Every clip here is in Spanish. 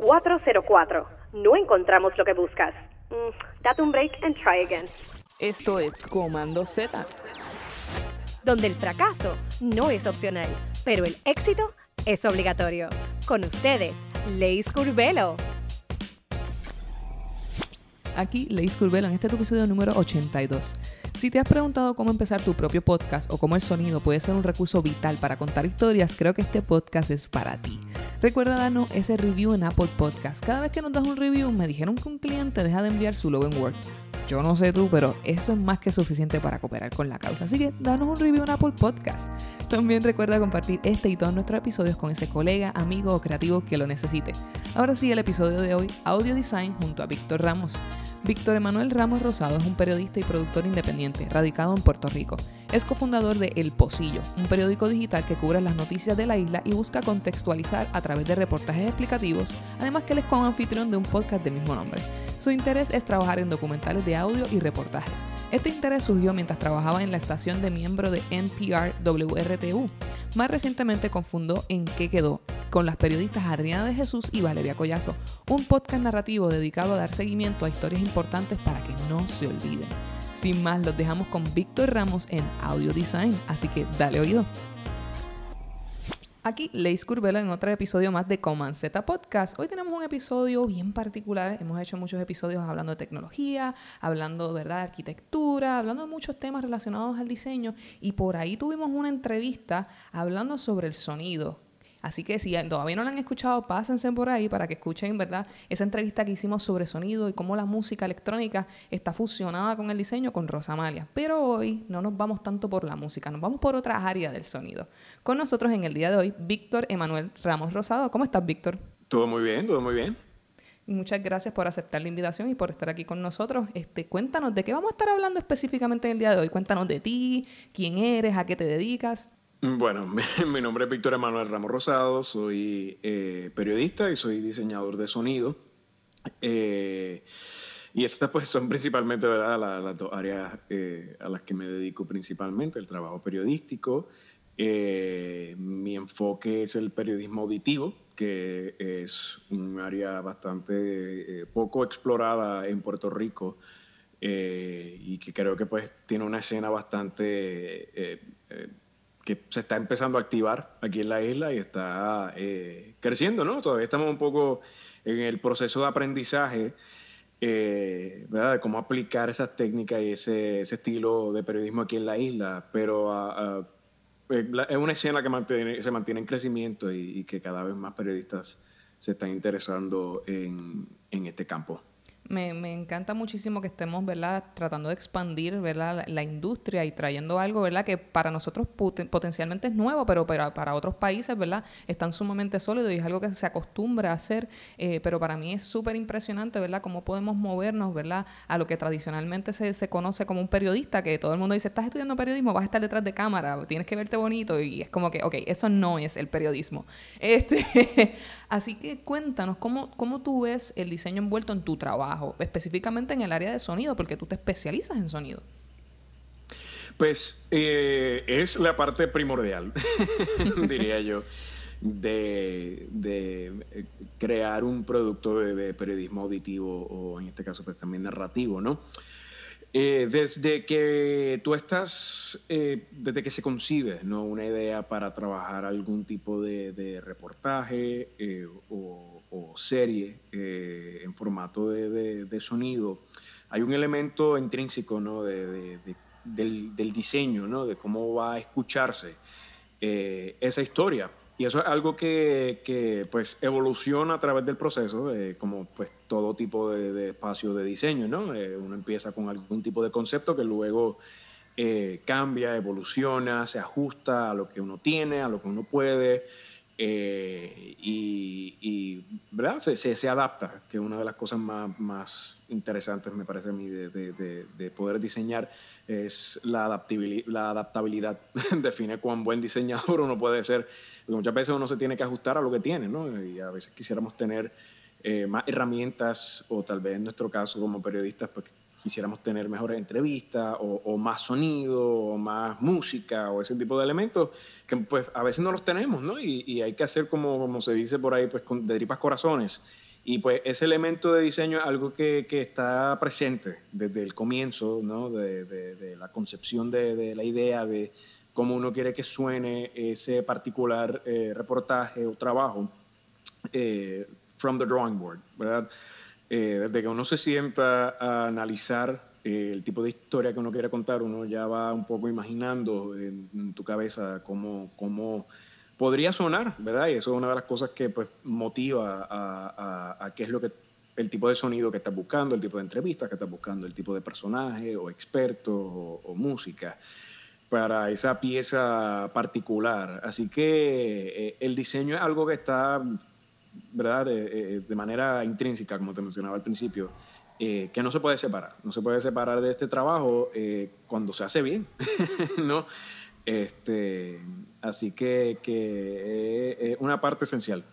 404. No encontramos lo que buscas. Mm, date un break and try again. Esto es Comando Z. Donde el fracaso no es opcional, pero el éxito es obligatorio. Con ustedes, Leis Curvelo. Aquí Leis Curvelo en este episodio número 82. Si te has preguntado cómo empezar tu propio podcast o cómo el sonido puede ser un recurso vital para contar historias, creo que este podcast es para ti. Recuerda darnos ese review en Apple Podcast. Cada vez que nos das un review, me dijeron que un cliente deja de enviar su logo en Word. Yo no sé tú, pero eso es más que suficiente para cooperar con la causa. Así que danos un review en Apple Podcast. También recuerda compartir este y todos nuestros episodios con ese colega, amigo o creativo que lo necesite. Ahora sí, el episodio de hoy, Audio Design junto a Víctor Ramos. Víctor Emanuel Ramos Rosado es un periodista y productor independiente, radicado en Puerto Rico. Es cofundador de El Pocillo, un periódico digital que cubre las noticias de la isla y busca contextualizar a través de reportajes explicativos, además que él es co-anfitrión de un podcast del mismo nombre. Su interés es trabajar en documentales de audio y reportajes. Este interés surgió mientras trabajaba en la estación de miembro de NPR WRTU. Más recientemente confundó En qué quedó con las periodistas Adriana de Jesús y Valeria Collazo, un podcast narrativo dedicado a dar seguimiento a historias importantes para que no se olviden. Sin más, los dejamos con Víctor Ramos en Audio Design, así que dale oído. Aquí Leis Curvelo en otro episodio más de Z Podcast. Hoy tenemos un episodio bien particular. Hemos hecho muchos episodios hablando de tecnología, hablando ¿verdad? de arquitectura, hablando de muchos temas relacionados al diseño. Y por ahí tuvimos una entrevista hablando sobre el sonido Así que si todavía no la han escuchado, pásense por ahí para que escuchen, ¿verdad? Esa entrevista que hicimos sobre sonido y cómo la música electrónica está fusionada con el diseño con Rosamalia. Pero hoy no nos vamos tanto por la música, nos vamos por otras áreas del sonido. Con nosotros en el día de hoy, Víctor Emanuel Ramos Rosado. ¿Cómo estás, Víctor? Todo muy bien, todo muy bien. Muchas gracias por aceptar la invitación y por estar aquí con nosotros. Este, cuéntanos de qué vamos a estar hablando específicamente en el día de hoy. Cuéntanos de ti, quién eres, a qué te dedicas. Bueno, mi, nombre es Víctor Emanuel Ramos Rosado, soy eh, periodista y soy diseñador de sonido. Eh, y estas pues son principalmente las dos áreas eh, a las que me dedico principalmente, el trabajo periodístico. mi enfoque es el periodismo auditivo, que es un área bastante poco explorada en Puerto Rico y que creo que pues tiene una escena bastante que se está empezando a activar aquí en la isla y está eh, creciendo, ¿no? Todavía estamos un poco en el proceso de aprendizaje, eh, ¿verdad? De cómo aplicar esas técnicas y ese, estilo de periodismo aquí en la isla, pero ah, eh, es una escena que se mantiene en crecimiento y, que cada vez más periodistas se están interesando en este campo. Me, me, encanta muchísimo que estemos, ¿verdad?, tratando de expandir, ¿verdad?, la, industria y trayendo algo, ¿verdad?, que para nosotros potencialmente es nuevo, pero para, para otros países, ¿verdad?, están sumamente sólidos y es algo que se acostumbra a hacer, eh, pero para mí es súper impresionante, ¿verdad?, cómo podemos movernos, ¿verdad?, a lo que tradicionalmente se, se conoce como un periodista, que todo el mundo dice, estás estudiando periodismo, vas a estar detrás de cámara, tienes que verte bonito y es como que, ok, eso no es el periodismo. Este, así que cuéntanos, ¿cómo, ¿cómo tú ves el diseño envuelto en tu trabajo? específicamente en el área de sonido, porque tú te especializas en sonido. Pues eh, es la parte primordial, diría yo, de, eh, crear un producto de, periodismo auditivo o en este caso pues también narrativo, ¿no? Eh, desde que tú estás, desde que se concibe ¿no? una idea para trabajar algún tipo de, reportaje o o serie eh, en formato de, sonido, hay un elemento intrínseco ¿no? de, del, diseño, ¿no? de cómo va a escucharse eh, esa historia. Y eso es algo que, que, pues evoluciona a través del proceso, eh, como pues todo tipo de, espacio de diseño, ¿no? uno empieza con algún tipo de concepto que luego cambia, evoluciona, se ajusta a lo que uno tiene, a lo que uno puede. Eh, y, ¿verdad? Se, se, adapta, que es una de las cosas más, más interesantes, me parece a mí, de, de, de poder diseñar, es la adaptabilidad. La adaptabilidad. Define cuán buen diseñador uno puede ser. Muchas veces uno se tiene que ajustar a lo que tiene, ¿no? Y a veces quisiéramos tener eh, más herramientas, o tal vez en nuestro caso como periodistas, pues quisiéramos tener mejores entrevistas o, más sonido o más música o ese tipo de elementos que pues a veces no los tenemos, ¿no? Y, hay que hacer como, como se dice por ahí, pues de tripas corazones Y pues ese elemento de diseño es algo que, que está presente desde el comienzo, ¿no? de, la concepción de, la idea de cómo uno quiere que suene ese particular eh, reportaje o trabajo eh, from the drawing board, ¿verdad? Eh, desde que uno se sienta a analizar el tipo de historia que uno quiere contar, uno ya va un poco imaginando en, tu cabeza cómo, cómo podría sonar, ¿verdad? Y eso es una de las cosas que pues, motiva a, qué es lo que el tipo de sonido que estás buscando, el tipo de entrevistas que estás buscando, el tipo de personaje o experto o, música para esa pieza particular. Así que eh, el diseño es algo que está, ¿verdad? de manera intrínseca, como te mencionaba al principio, eh, que no se puede separar. No se puede separar de este trabajo eh, cuando se hace bien, ¿no? Este, así que, que es una parte esencial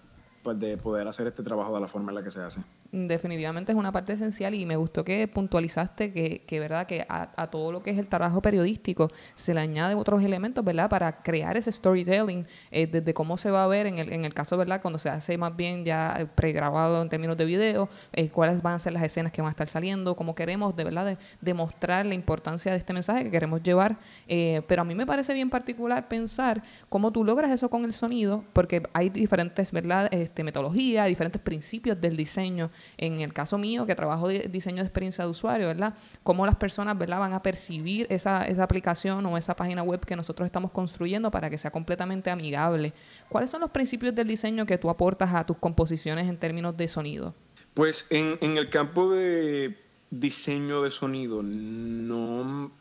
pues, de poder hacer este trabajo de la forma en la que se hace definitivamente es una parte esencial y me gustó que puntualizaste que, que verdad que a, todo lo que es el trabajo periodístico se le añade otros elementos verdad para crear ese storytelling eh, desde cómo se va a ver en el, en el caso verdad cuando se hace más bien ya pregrabado en términos de video eh, cuáles van a ser las escenas que van a estar saliendo cómo queremos de verdad demostrar la importancia de este mensaje que queremos llevar. Eh, pero a mí me parece bien particular pensar cómo tú logras eso con el sonido porque hay diferentes verdad este, metodologías diferentes principios del diseño en el caso mío, que trabajo de diseño de experiencia de usuario, ¿verdad? Cómo las personas, ¿verdad? Van a percibir esa, esa aplicación o esa página web que nosotros estamos construyendo para que sea completamente amigable. ¿Cuáles son los principios del diseño que tú aportas a tus composiciones en términos de sonido? Pues en, en el campo de diseño de sonido no,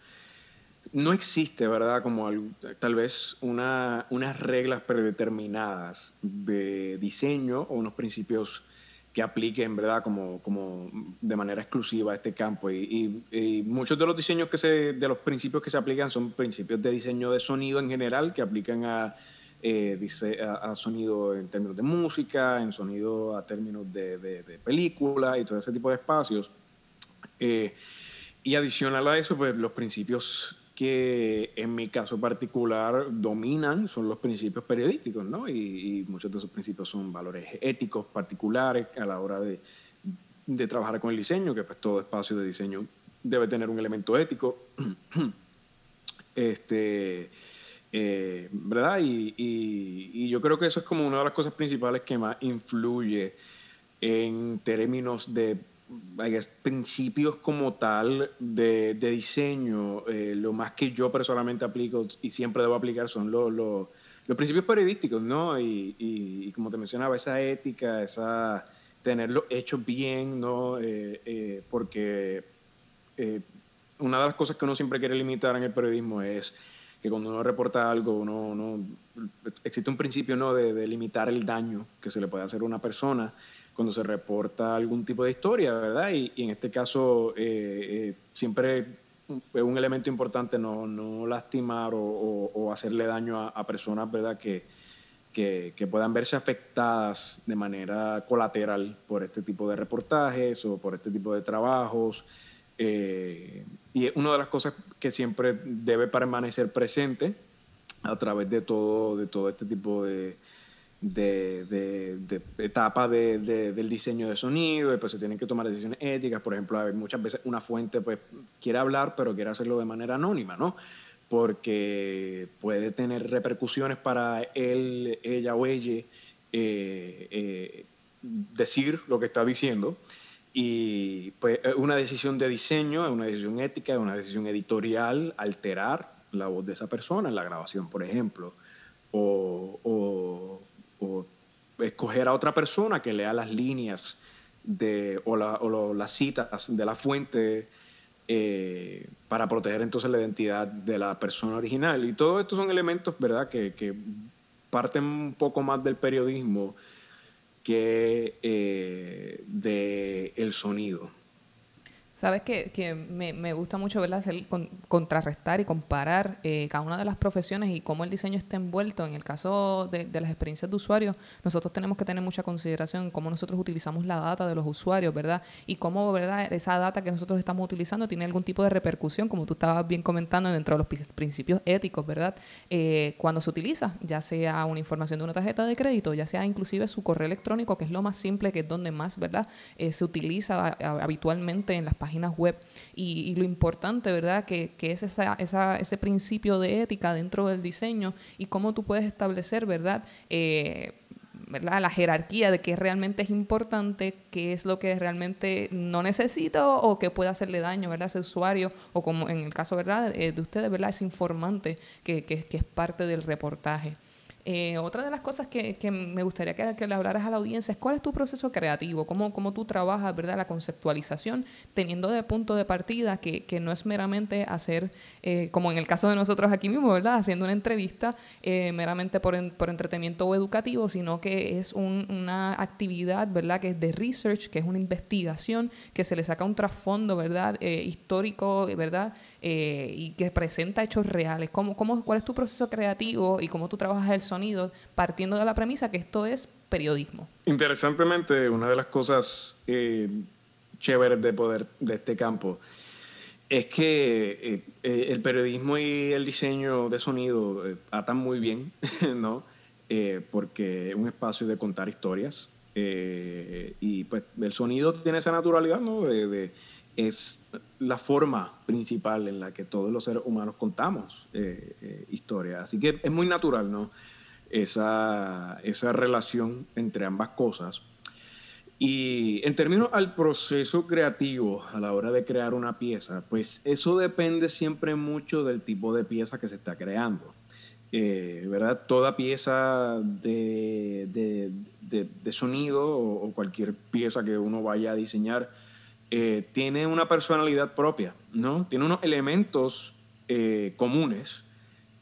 no existe, ¿verdad? Como tal vez una, unas reglas predeterminadas de diseño o unos principios que apliquen, ¿verdad?, como, como de manera exclusiva a este campo. Y, muchos de los diseños que se, de los principios que se aplican son principios de diseño de sonido en general, que aplican a, eh, a, sonido en términos de música, en sonido a términos de, de, película y todo ese tipo de espacios. Eh, y adicional a eso, pues los principios que en mi caso particular dominan son los principios periodísticos, ¿no? Y, muchos de esos principios son valores éticos particulares a la hora de, de, trabajar con el diseño, que pues todo espacio de diseño debe tener un elemento ético. este, eh, ¿Verdad? Y, y, yo creo que eso es como una de las cosas principales que más influye en términos de principios como tal de, diseño, eh, lo más que yo personalmente aplico y siempre debo aplicar son los, los, principios periodísticos, ¿no? Y, como te mencionaba, esa ética, esa tenerlo hecho bien, ¿no? Eh, eh, porque una de las cosas que uno siempre quiere limitar en el periodismo es que cuando uno reporta algo, uno, existe un principio, ¿no? De, de limitar el daño que se le puede hacer a una persona cuando se reporta algún tipo de historia, ¿verdad? Y, en este caso eh, eh, siempre es un elemento importante no, no lastimar o, hacerle daño a, personas, ¿verdad? Que, que, puedan verse afectadas de manera colateral por este tipo de reportajes o por este tipo de trabajos. Eh, y una de las cosas que siempre debe permanecer presente a través de todo, de todo este tipo de, de, de, etapa del diseño de sonido, después se tienen que tomar decisiones éticas, por ejemplo, muchas veces una fuente pues quiere hablar, pero quiere hacerlo de manera anónima, ¿no? Porque puede tener repercusiones para él, ella o ella eh, eh, decir lo que está diciendo. Y pues una decisión de diseño, es una decisión ética, es una decisión editorial, alterar la voz de esa persona en la grabación, por ejemplo. o, o escoger a otra persona que lea las líneas de, o, las citas de la fuente eh, para proteger entonces la identidad de la persona original. Y todos estos son elementos, ¿verdad?, que, parten un poco más del periodismo que eh, del sonido. Sabes que, que me, gusta mucho ¿verdad? Hacer, con, contrarrestar y comparar eh, cada una de las profesiones y cómo el diseño está envuelto. En el caso de, de, las experiencias de usuarios, nosotros tenemos que tener mucha consideración en cómo nosotros utilizamos la data de los usuarios, ¿verdad? Y cómo ¿verdad? esa data que nosotros estamos utilizando tiene algún tipo de repercusión, como tú estabas bien comentando, dentro de los principios éticos, ¿verdad? Eh, cuando se utiliza, ya sea una información de una tarjeta de crédito, ya sea inclusive su correo electrónico, que es lo más simple, que es donde más, ¿verdad? Eh, se utiliza habitualmente en las páginas páginas web y, lo importante, ¿verdad? Que, que es esa, esa, ese principio de ética dentro del diseño y cómo tú puedes establecer, ¿verdad? Eh, ¿verdad? La jerarquía de qué realmente es importante, qué es lo que realmente no necesito o que puede hacerle daño, ¿verdad? A ese usuario o como en el caso, ¿verdad? Eh, de ustedes, ¿verdad? Es informante que, que es parte del reportaje. Eh, otra de las cosas que, que me gustaría que, le hablaras a la audiencia es cuál es tu proceso creativo, cómo, cómo tú trabajas, ¿verdad? La conceptualización, teniendo de punto de partida que, que no es meramente hacer, eh, como en el caso de nosotros aquí mismo, ¿verdad? Haciendo una entrevista eh, meramente por, en, por entretenimiento o educativo, sino que es un, una actividad, ¿verdad? Que es de research, que es una investigación, que se le saca un trasfondo, ¿verdad? histórico, ¿verdad? Eh, y que presenta hechos reales. ¿Cómo, cómo, ¿Cuál es tu proceso creativo y cómo tú trabajas el sonido partiendo de la premisa que esto es periodismo? Interesantemente, una de las cosas eh, chéveres de poder de este campo es que eh, el periodismo y el diseño de sonido atan muy bien, ¿no? porque es un espacio de contar historias y pues el sonido tiene esa naturalidad, ¿no? de es la forma principal en la que todos los seres humanos contamos eh, eh, historias. Así que es muy natural, ¿no? Esa, esa relación entre ambas cosas. Y en términos al proceso creativo a la hora de crear una pieza, pues eso depende siempre mucho del tipo de pieza que se está creando. Eh, ¿verdad? Toda pieza de, de, sonido o, cualquier pieza que uno vaya a diseñar eh, tiene una personalidad propia, ¿no? Tiene unos elementos eh, comunes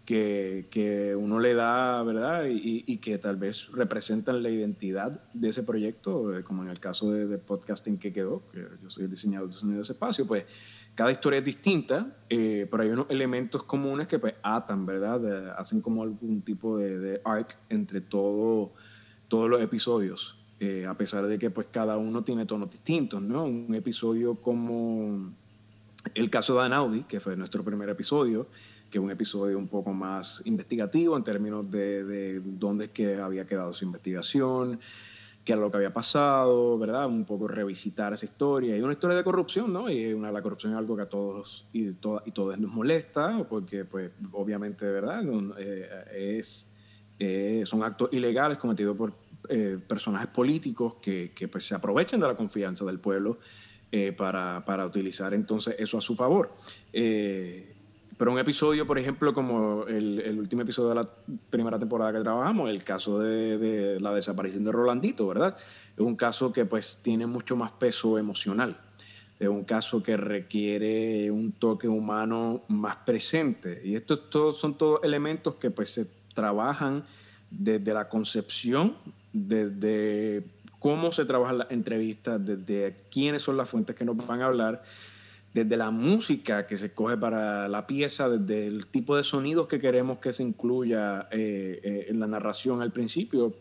que, que, uno le da, ¿verdad? Y, y, que tal vez representan la identidad de ese proyecto, eh, como en el caso de, podcasting que quedó, que yo soy el diseñador de de ese espacio, pues cada historia es distinta, pero hay unos elementos comunes que pues atan, ¿verdad? hacen como algún tipo de, de arc entre todo, todos los episodios. Eh, a pesar de que pues cada uno tiene tonos distintos, ¿no? Un episodio como el caso de Anaudi, que fue nuestro primer episodio, que es un episodio un poco más investigativo en términos de, de dónde es que había quedado su investigación, qué era lo que había pasado, ¿verdad? Un poco revisitar esa historia. Y una historia de corrupción, ¿no? Y una, la corrupción es algo que a todos y, to, y todos nos molesta, porque, pues, obviamente, ¿verdad? Eh, es, eh, son actos ilegales cometidos por eh, personajes políticos que, que pues, se aprovechen de la confianza del pueblo eh, para, para, utilizar entonces eso a su favor. Eh, pero un episodio, por ejemplo, como el, último episodio de la primera temporada que trabajamos, el caso de, de, la desaparición de Rolandito, ¿verdad? Es un caso que pues tiene mucho más peso emocional. Es un caso que requiere un toque humano más presente. Y estos todos son todos elementos que pues se trabajan desde la concepción desde cómo se trabajan las entrevistas, desde quiénes son las fuentes que nos van a hablar, desde la música que se escoge para la pieza, desde el tipo de sonidos que queremos que se incluya eh, eh, en la narración al principio,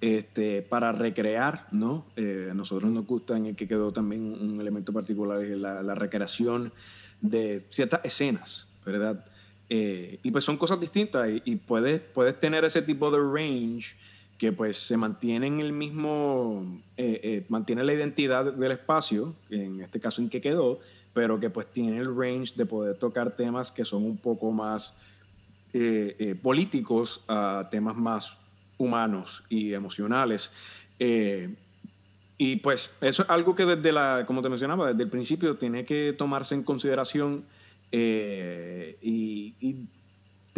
este, para recrear, ¿no? Eh, a nosotros nos gusta en el que quedó también un elemento particular, la, la recreación de ciertas escenas, ¿verdad? y pues son cosas distintas y, y, puedes, puedes tener ese tipo de range que pues se mantiene en el mismo, eh, eh, mantiene la identidad del espacio, en este caso en que quedó, pero que pues tiene el range de poder tocar temas que son un poco más eh, políticos a temas más humanos y emocionales. y pues eso es algo que desde la, como te mencionaba, desde el principio tiene que tomarse en consideración y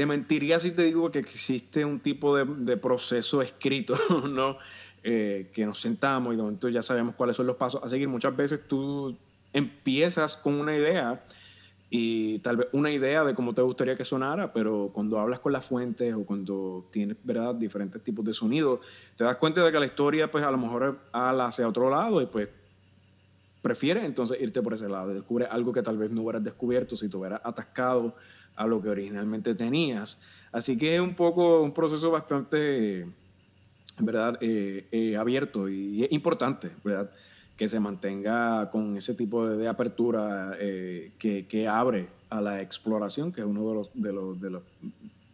te mentiría si te digo que existe un tipo de, proceso escrito, ¿no? Eh, que nos sentamos y de momento ya sabemos cuáles son los pasos a seguir. Muchas veces tú empiezas con una idea y tal vez una idea de cómo te gustaría que sonara, pero cuando hablas con las fuentes o cuando tienes, ¿verdad?, diferentes tipos de sonidos, te das cuenta de que la historia, pues a lo mejor ala hacia otro lado y pues prefieres entonces irte por ese lado, descubre algo que tal vez no hubieras descubierto si te hubieras atascado a lo que originalmente tenías. Así que es un poco un proceso bastante, ¿verdad?, eh, eh, abierto y es importante, ¿verdad?, que se mantenga con ese tipo de, apertura eh, que, abre a la exploración, que es uno de los, de los, de los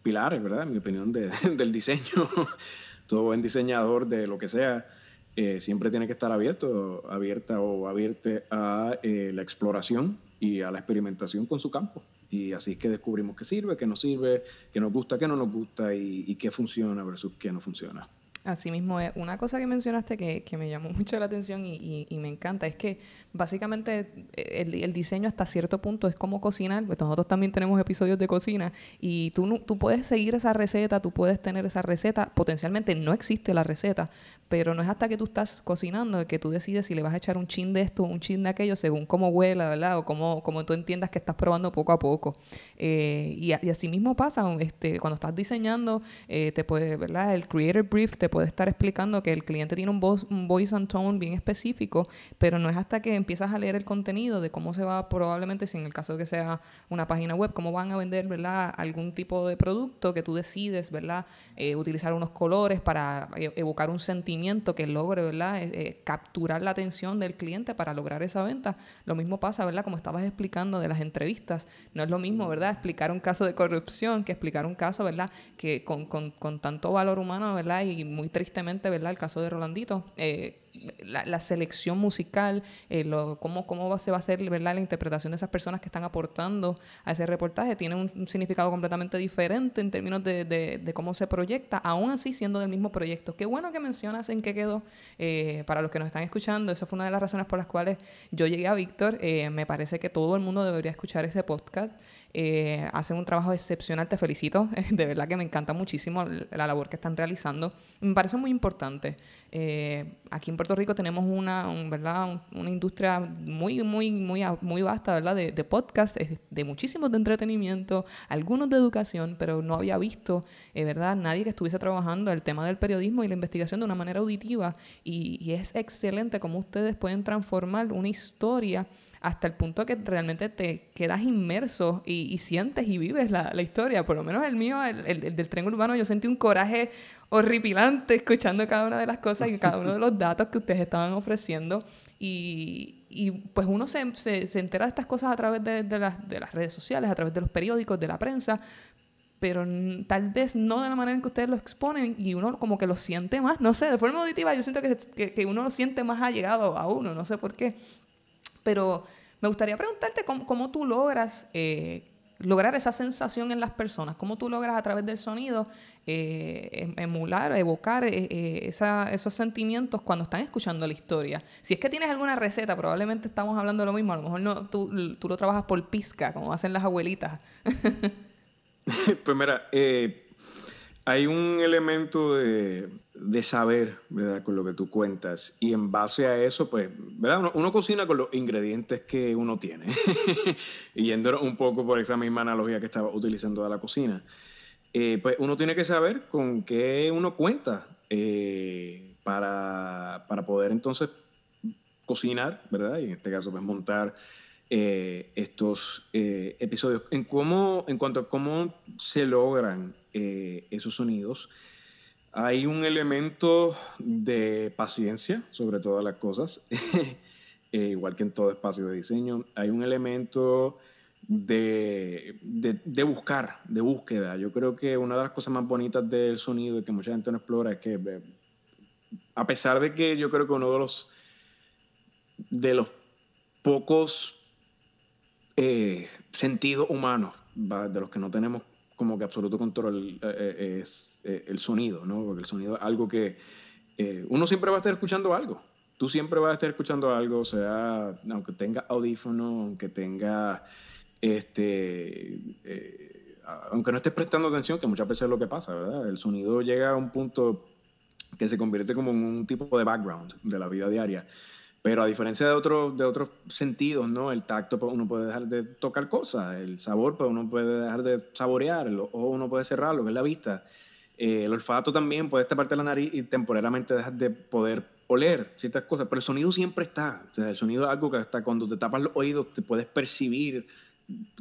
pilares, ¿verdad?, en mi opinión, de, del diseño. Todo buen diseñador de lo que sea siempre tiene que estar abierto, abierta o abierta a la exploración y a la experimentación con su campo. Y así es que descubrimos qué sirve, qué no sirve, qué nos gusta, qué no nos gusta y, y qué funciona versus qué no funciona. Así mismo es. Una cosa que mencionaste que, que me llamó mucho la atención y, y, me encanta es que básicamente eh, el, el, diseño hasta cierto punto es como cocinar. Pues nosotros también tenemos episodios de cocina y tú, tú puedes seguir esa receta, tú puedes tener esa receta. Potencialmente no existe la receta, pero no es hasta que tú estás cocinando que tú decides si le vas a echar un chin de esto o un chin de aquello según cómo huela, ¿verdad? O cómo, cómo tú entiendas que estás probando poco a poco. Eh, y, y, así mismo pasa este, cuando estás diseñando, eh, te puede, ¿verdad? El creator brief te puede estar explicando que el cliente tiene un, voice, un voice and tone bien específico, pero no es hasta que empiezas a leer el contenido de cómo se va probablemente, si en el caso de que sea una página web, cómo van a vender, ¿verdad? Algún tipo de producto que tú decides, ¿verdad? Eh, utilizar unos colores para e, evocar un sentimiento que logre, ¿verdad? Eh, eh, capturar la atención del cliente para lograr esa venta. Lo mismo pasa, ¿verdad? Como estabas explicando de las entrevistas. No es lo mismo, ¿verdad? Explicar un caso de corrupción que explicar un caso, ¿verdad? Que con, con, con tanto valor humano, ¿verdad? Y muy tristemente, ¿verdad? El caso de Rolandito. Eh, la, selección musical, eh, lo, cómo, cómo se va a hacer ¿verdad? la interpretación de esas personas que están aportando a ese reportaje, tiene un, significado completamente diferente en términos de, de, cómo se proyecta, aún así siendo del mismo proyecto. Qué bueno que mencionas en qué quedó. Eh, para los que nos están escuchando, esa fue una de las razones por las cuales yo llegué a Víctor. Eh, me parece que todo el mundo debería escuchar ese podcast. hacen un trabajo excepcional, te felicito. De verdad que me encanta muchísimo la labor que están realizando. Me parece muy importante. aquí en Puerto Rico tenemos una, ¿verdad? una industria muy, muy, muy, muy vasta ¿verdad? de, de podcasts, de muchísimos de entretenimiento, algunos de educación, pero no había visto eh, ¿verdad? nadie que estuviese trabajando el tema del periodismo y la investigación de una manera auditiva. Y, y es excelente cómo ustedes pueden transformar una historia hasta el punto que realmente te quedas inmerso y, sientes y vives la, historia. Por lo menos el mío, el, del tren urbano, yo sentí un coraje horripilante escuchando cada una de las cosas y cada uno de los datos que ustedes estaban ofreciendo. Y, y pues uno se, se, entera de estas cosas a través de, de, las, de las redes sociales, a través de los periódicos, de la prensa, pero tal vez no de la manera en que ustedes lo exponen y uno como que lo siente más, no sé, de forma auditiva yo siento que, que, que uno lo siente más allegado a uno, no sé por qué. Pero me gustaría preguntarte cómo, tú logras eh, lograr esa sensación en las personas, cómo tú logras a través del sonido eh, em, emular, evocar eh, esos sentimientos cuando están escuchando la historia. Si es que tienes alguna receta, probablemente estamos hablando de lo mismo, a lo mejor no, tú, tú lo trabajas por pizca, como hacen las abuelitas. pues mira, hay un elemento de, de, saber, ¿verdad? Con lo que tú cuentas. Y en base a eso, pues, ¿verdad? Uno, cocina con los ingredientes que uno tiene. yendo un poco por esa misma analogía que estaba utilizando de la cocina. Eh, pues uno tiene que saber con qué uno cuenta eh, para, para, poder entonces cocinar, ¿verdad? Y en este caso, pues montar eh, estos episodios. En, cómo, en cuanto a cómo se logran eh, esos sonidos. Hay un elemento de paciencia sobre todas las cosas, eh, igual que en todo espacio de diseño. Hay un elemento de, de, buscar, de búsqueda. Yo creo que una de las cosas más bonitas del sonido y que mucha gente no explora es que, eh, a pesar de que yo creo que uno de los, de los pocos sentidos humanos, de los que no tenemos como que absoluto control eh, eh, es eh, el sonido, ¿no? Porque el sonido es algo que uno siempre va a estar escuchando algo. Tú siempre vas a estar escuchando algo, o sea, aunque tenga audífono, aunque tenga, este, aunque no estés prestando atención, que muchas veces es lo que pasa, ¿verdad? El sonido llega a un punto que se convierte como en un tipo de background de la vida diaria. Pero a diferencia de otros, de otros sentidos, ¿no? El tacto, pues, uno puede dejar de tocar cosas, el sabor, pues uno puede dejar de saborear, el ojo uno puede cerrarlo, que es la vista. Eh, el olfato también puede parte de la nariz y temporalmente dejar de poder oler ciertas cosas, pero el sonido siempre está. O sea, el sonido es algo que hasta cuando te tapas los oídos te puedes percibir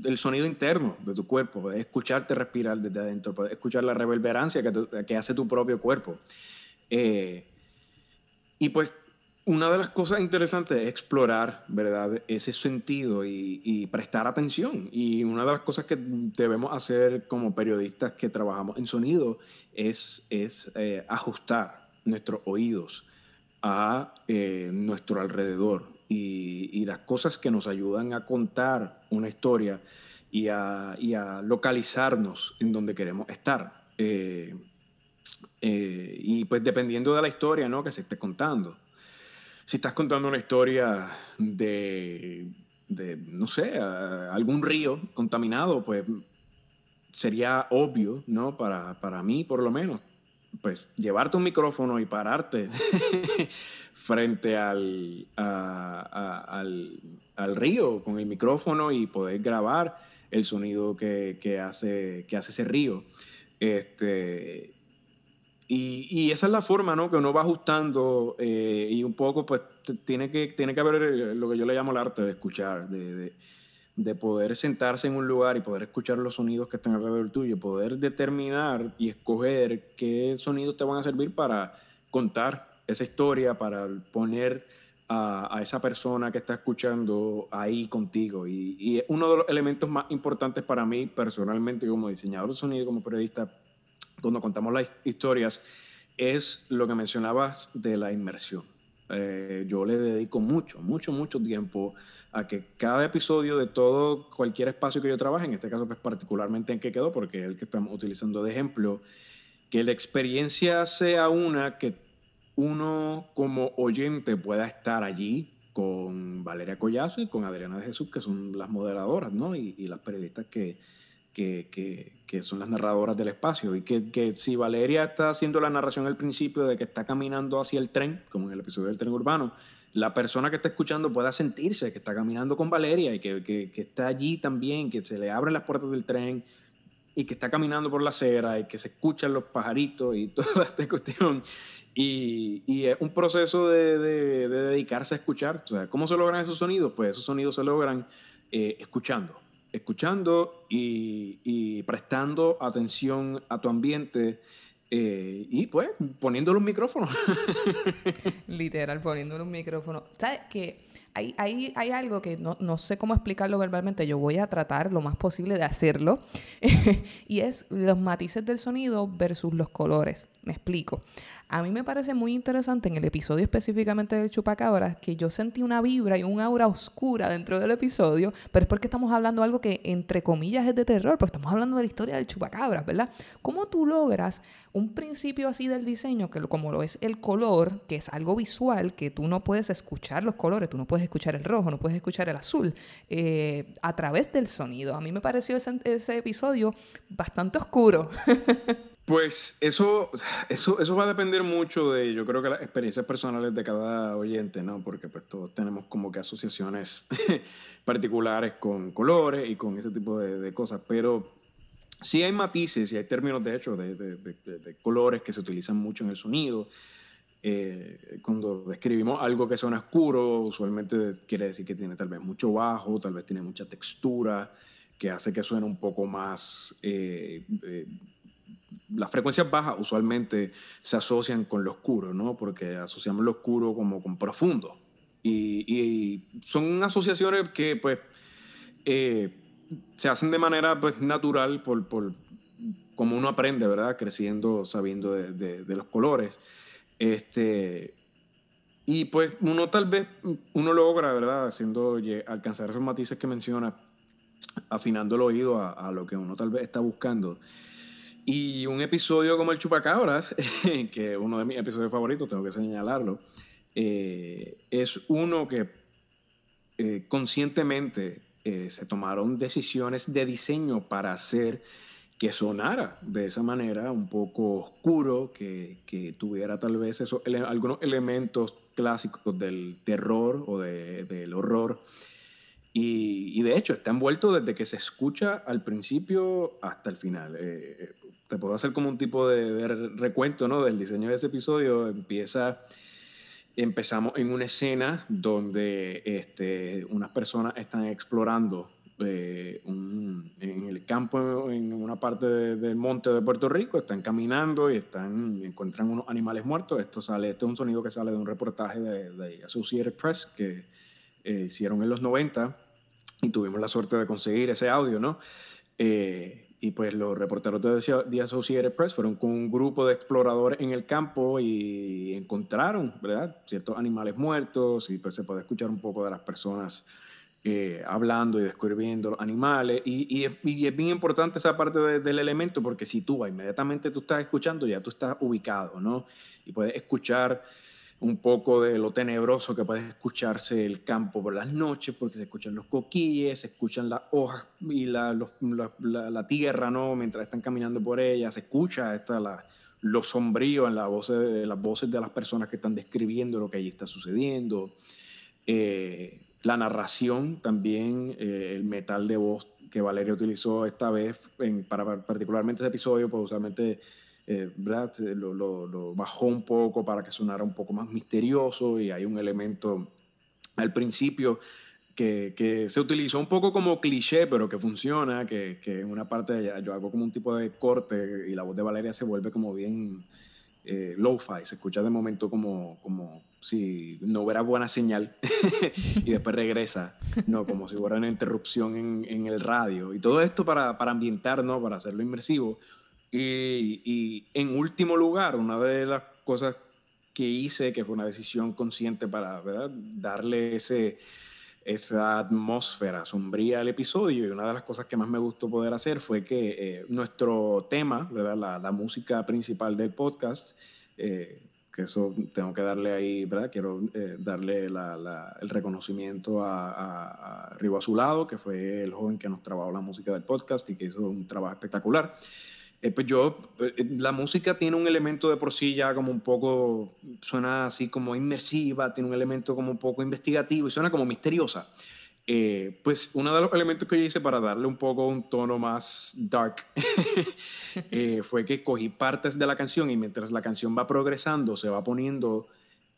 el sonido interno de tu cuerpo, puedes escucharte respirar desde adentro, puedes escuchar la reverberancia que, que hace tu propio cuerpo. Eh, y pues una de las cosas interesantes es explorar, ¿verdad? Ese sentido y, prestar atención. Y una de las cosas que debemos hacer como periodistas que trabajamos en sonido es, es eh, ajustar nuestros oídos a eh, nuestro alrededor y, las cosas que nos ayudan a contar una historia y a, localizarnos en donde queremos estar. Eh, y pues dependiendo de la historia ¿no? que se esté contando si estás contando una historia de, no sé, algún río contaminado, pues sería obvio, ¿no? Para, para mí, por lo menos, pues llevarte un micrófono y pararte frente al, al, río con el micrófono y poder grabar el sonido que, que, hace, que hace ese río. Este, y, esa es la forma, ¿no? Que uno va ajustando eh, y un poco, pues, tiene que, tiene que haber eh, lo que yo le llamo el arte de escuchar, de, de, poder sentarse en un lugar y poder escuchar los sonidos que están alrededor tuyo, poder determinar y escoger qué sonidos te van a servir para contar esa historia, para poner a, a esa persona que está escuchando ahí contigo. Y, y uno de los elementos más importantes para mí personalmente como diseñador de sonido, como periodista, cuando contamos las historias, es lo que mencionabas de la inmersión. Eh, yo le dedico mucho, mucho, mucho tiempo a que cada episodio de todo, cualquier espacio que yo trabaje, en este caso pues particularmente en que quedó, porque es el que estamos utilizando de ejemplo, que la experiencia sea una que uno como oyente pueda estar allí con Valeria Collazo y con Adriana de Jesús, que son las moderadoras ¿no? y, y las periodistas que, que, son las narradoras del espacio. Y que, si Valeria está haciendo la narración al principio de que está caminando hacia el tren, como en el episodio del tren urbano, la persona que está escuchando pueda sentirse que está caminando con Valeria y que, está allí también, que se le abren las puertas del tren y que está caminando por la acera y que se escuchan los pajaritos y toda esta cuestión. Y, es un proceso de, de, dedicarse a escuchar. ¿Cómo se logran esos sonidos? Pues esos sonidos se logran eh, escuchando escuchando y, prestando atención a tu ambiente eh, y pues poniéndole un micrófono. Literal, poniéndole un micrófono. ¿Sabes qué? Hay, hay, algo que no, no, sé cómo explicarlo verbalmente, yo voy a tratar lo más posible de hacerlo, y es los matices del sonido versus los colores. Me explico. A mí me parece muy interesante en el episodio específicamente del chupacabras que yo sentí una vibra y un aura oscura dentro del episodio, pero es porque estamos hablando de algo que entre comillas es de terror, porque estamos hablando de la historia del chupacabras, ¿verdad? ¿Cómo tú logras un principio así del diseño, que como lo es el color, que es algo visual, que tú no puedes escuchar los colores, tú no puedes escuchar el rojo, no puedes escuchar el azul, eh, a través del sonido? A mí me pareció ese, ese episodio bastante oscuro. Pues eso, eso, eso va a depender mucho de, yo creo que las experiencias personales de cada oyente, ¿no? Porque pues todos tenemos como que asociaciones particulares con colores y con ese tipo de, cosas, pero sí hay matices y hay términos, de hecho, de, de, colores que se utilizan mucho en el sonido. Eh, cuando describimos algo que suena oscuro, usualmente quiere decir que tiene tal vez mucho bajo, tal vez tiene mucha textura, que hace que suene un poco más... Eh, eh, las frecuencias bajas usualmente se asocian con lo oscuro, ¿no? Porque asociamos lo oscuro como con profundo. Y, son asociaciones que, pues, eh, se hacen de manera pues, natural por, por, como uno aprende, ¿verdad? Creciendo, sabiendo de, los colores. Este, y pues uno tal vez, uno logra, ¿verdad? Haciendo, alcanzar esos matices que menciona, afinando el oído a, lo que uno tal vez está buscando. Y un episodio como el Chupacabras, que uno de mis episodios favoritos, tengo que señalarlo, eh, es uno que eh, conscientemente eh, se tomaron decisiones de diseño para hacer que sonara de esa manera, un poco oscuro, que, que tuviera tal vez algunos elementos clásicos del terror o del horror. Y, de hecho está envuelto desde que se escucha al principio hasta el final te puedo hacer como un tipo de, recuento ¿no? del diseño de ese episodio. Empieza empezamos en una escena donde este, unas personas están explorando eh, en el campo, en una parte del monte de Puerto Rico, están caminando y están, encuentran unos animales muertos. Esto, sale, este es un sonido que sale de un reportaje de, Associated Press que eh, hicieron en los 90 y tuvimos la suerte de conseguir ese audio, ¿no? Eh, y pues los reporteros de The Associated Press fueron con un grupo de exploradores en el campo y encontraron, ¿verdad? Ciertos animales muertos y pues se puede escuchar un poco de las personas eh, hablando y descubriendo los animales. Y, y, es, bien importante esa parte del elemento porque si tú inmediatamente tú estás escuchando, ya tú estás ubicado, ¿no? Y puedes escuchar un poco de lo tenebroso que puede escucharse el campo por las noches, porque se escuchan los coquilles, se escuchan las hojas y la, la, tierra, ¿no? Mientras están caminando por ella, se escucha esta, la, lo sombrío en la voz de, las voces de las personas que están describiendo lo que allí está sucediendo. Eh, la narración también, eh, el metal de voz que Valeria utilizó esta vez, en, para particularmente ese episodio, pues usualmente eh, Lo, bajó un poco para que sonara un poco más misterioso y hay un elemento al principio que, se utilizó un poco como cliché, pero que funciona, que, en una parte yo hago como un tipo de corte y la voz de Valeria se vuelve como bien eh, lo-fi, se escucha de momento como, como si no hubiera buena señal y después regresa, no, como si hubiera una interrupción en, el radio. Y todo esto para, para ambientar, ¿no? para hacerlo inmersivo. Y, en último lugar, una de las cosas que hice, que fue una decisión consciente para darle ese, esa atmósfera sombría al episodio, y una de las cosas que más me gustó poder hacer fue que eh, nuestro tema, ¿verdad? La, la, música principal del podcast, eh, que eso tengo que darle ahí, ¿verdad? Quiero eh, darle el reconocimiento a, a, a Azulado, que fue el joven que nos trabajó la música del podcast y que hizo un trabajo espectacular. Eh, pues yo, eh, la música tiene un elemento de por sí ya como un poco, suena así como inmersiva, tiene un elemento como un poco investigativo y suena como misteriosa. Eh, pues uno de los elementos que yo hice para darle un poco un tono más dark fue que cogí partes de la canción y mientras la canción va progresando, se va poniendo,